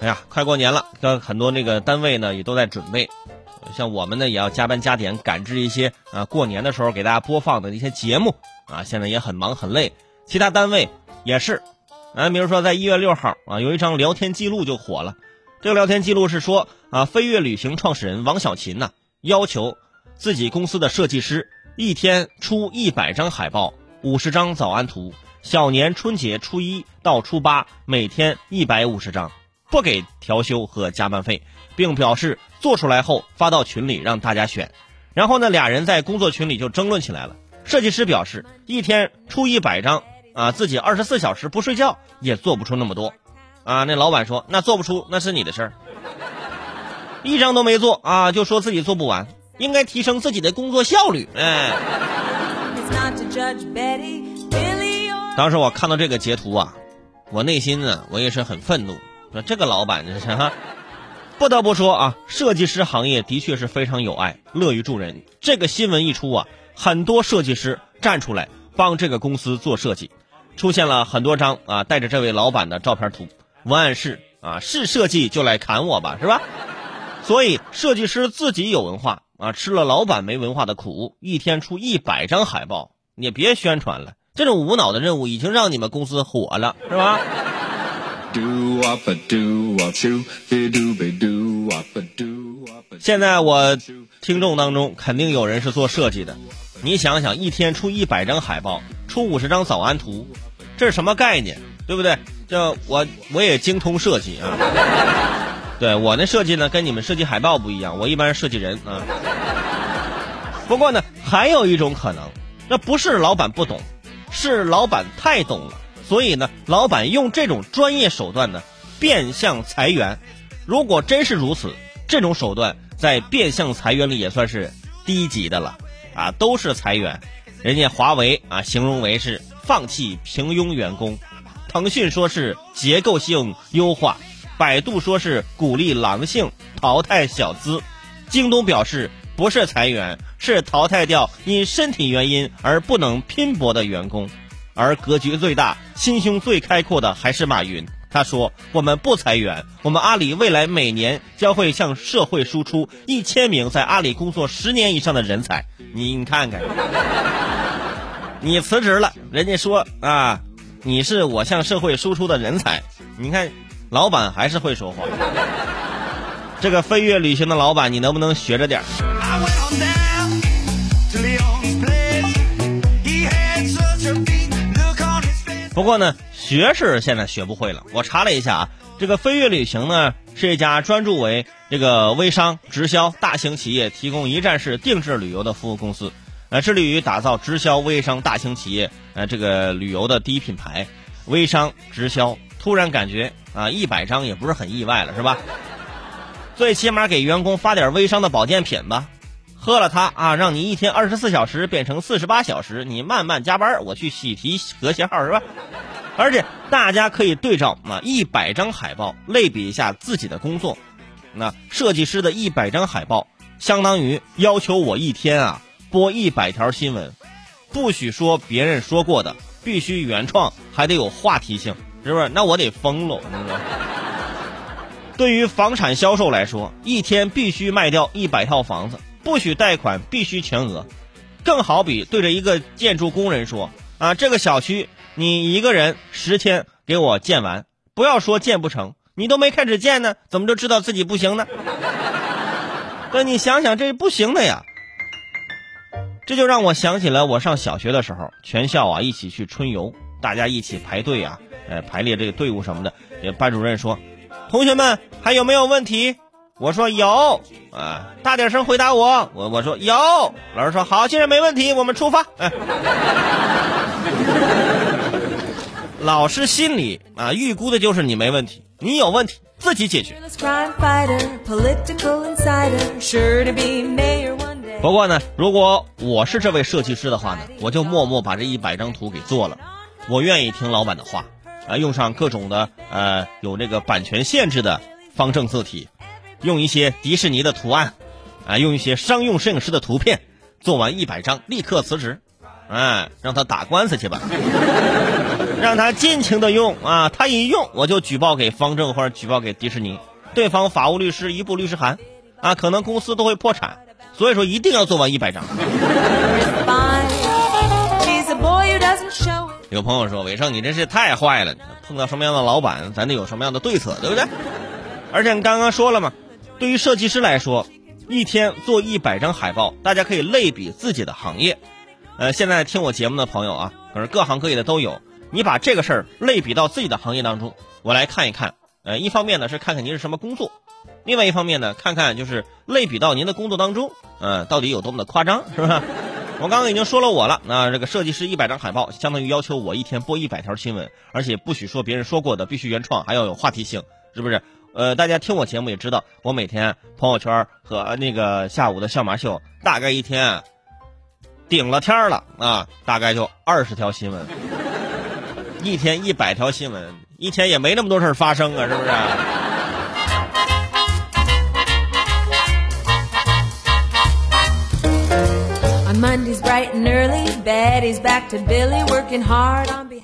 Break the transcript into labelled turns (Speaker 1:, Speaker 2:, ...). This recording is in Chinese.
Speaker 1: 哎呀，快过年了，这很多那个单位呢也都在准备，像我们呢也要加班加点赶制一些啊过年的时候给大家播放的一些节目啊，现在也很忙很累。其他单位也是，啊，比如说在一月六号啊，有一张聊天记录就火了。这个聊天记录是说啊，飞跃旅行创始人王小琴呐，要求自己公司的设计师一天出一百张海报，五十张早安图，小年春节初一到初八每天一百五十张。不给调休和加班费，并表示做出来后发到群里让大家选。然后呢，俩人在工作群里就争论起来了。设计师表示，一天出一百张啊，自己二十四小时不睡觉也做不出那么多。啊，那老板说，那做不出那是你的事儿，一张都没做啊，就说自己做不完，应该提升自己的工作效率。哎，当时我看到这个截图啊，我内心呢，我也是很愤怒。说这个老板真是哈，不得不说啊，设计师行业的确是非常有爱，乐于助人。这个新闻一出啊，很多设计师站出来帮这个公司做设计，出现了很多张啊带着这位老板的照片图，文案是啊是设计就来砍我吧，是吧？所以设计师自己有文化啊，吃了老板没文化的苦，一天出一百张海报，你别宣传了，这种无脑的任务已经让你们公司火了，是吧？现在我听众当中肯定有人是做设计的，你想想，一天出一百张海报，出五十张早安图，这是什么概念？对不对？这我我也精通设计啊，对我那设计呢，跟你们设计海报不一样，我一般是设计人啊。不过呢，还有一种可能，那不是老板不懂，是老板太懂了。所以呢，老板用这种专业手段呢，变相裁员。如果真是如此，这种手段在变相裁员里也算是低级的了啊，都是裁员。人家华为啊，形容为是放弃平庸员工；腾讯说是结构性优化；百度说是鼓励狼性，淘汰小资；京东表示不是裁员，是淘汰掉因身体原因而不能拼搏的员工。而格局最大、心胸最开阔的还是马云。他说：“我们不裁员，我们阿里未来每年将会向社会输出一千名在阿里工作十年以上的人才。”你你看看，你辞职了，人家说啊，你是我向社会输出的人才。你看，老板还是会说话。这个飞跃旅行的老板，你能不能学着点？不过呢，学是现在学不会了。我查了一下啊，这个飞跃旅行呢是一家专注为这个微商直销大型企业提供一站式定制旅游的服务公司，呃，致力于打造直销微商大型企业呃这个旅游的第一品牌。微商直销，突然感觉啊，一百张也不是很意外了，是吧？最起码给员工发点微商的保健品吧。喝了它啊，让你一天二十四小时变成四十八小时，你慢慢加班，我去喜提和谐号是吧？而且大家可以对照啊，一百张海报类比一下自己的工作。那设计师的一百张海报，相当于要求我一天啊播一百条新闻，不许说别人说过的，必须原创，还得有话题性，是不是？那我得疯了。对于房产销售来说，一天必须卖掉一百套房子。不许贷款，必须全额。更好比对着一个建筑工人说：“啊，这个小区你一个人十天给我建完，不要说建不成，你都没开始建呢，怎么就知道自己不行呢？” 那你想想，这不行的呀。这就让我想起了我上小学的时候，全校啊一起去春游，大家一起排队啊，呃，排列这个队伍什么的。班主任说：“同学们还有没有问题？”我说有啊，大点声回答我。我我说有。老师说好，既然没问题，我们出发。哎，老师心里啊预估的就是你没问题，你有问题自己解决。不过呢，如果我是这位设计师的话呢，我就默默把这一百张图给做了。我愿意听老板的话啊，用上各种的呃有这个版权限制的方正字体。用一些迪士尼的图案，啊，用一些商用摄影师的图片，做完一百张立刻辞职，哎，让他打官司去吧。让他尽情的用啊！他一用，我就举报给方正或者举报给迪士尼，对方法务律师一部律师函，啊，可能公司都会破产。所以说，一定要做完一百张。有朋友说：“伟生，你真是太坏了！碰到什么样的老板，咱得有什么样的对策，对不对？”而且你刚刚说了嘛，对于设计师来说，一天做一百张海报，大家可以类比自己的行业。呃，现在听我节目的朋友啊，可是各行各业的都有。你把这个事儿类比到自己的行业当中，我来看一看。呃，一方面呢是看看您是什么工作，另外一方面呢看看就是类比到您的工作当中，呃，到底有多么的夸张，是吧？我刚刚已经说了我了，那这个设计师一百张海报，相当于要求我一天播一百条新闻，而且不许说别人说过的，必须原创，还要有话题性，是不是？呃大家听我节目也知道我每天朋友圈和那个下午的笑麻秀大概一天顶了天了啊大概就二十条新闻。一天一百条新闻一天也没那么多事发生啊是不是？On mondays bright and early. Bed is back to billy working hard on the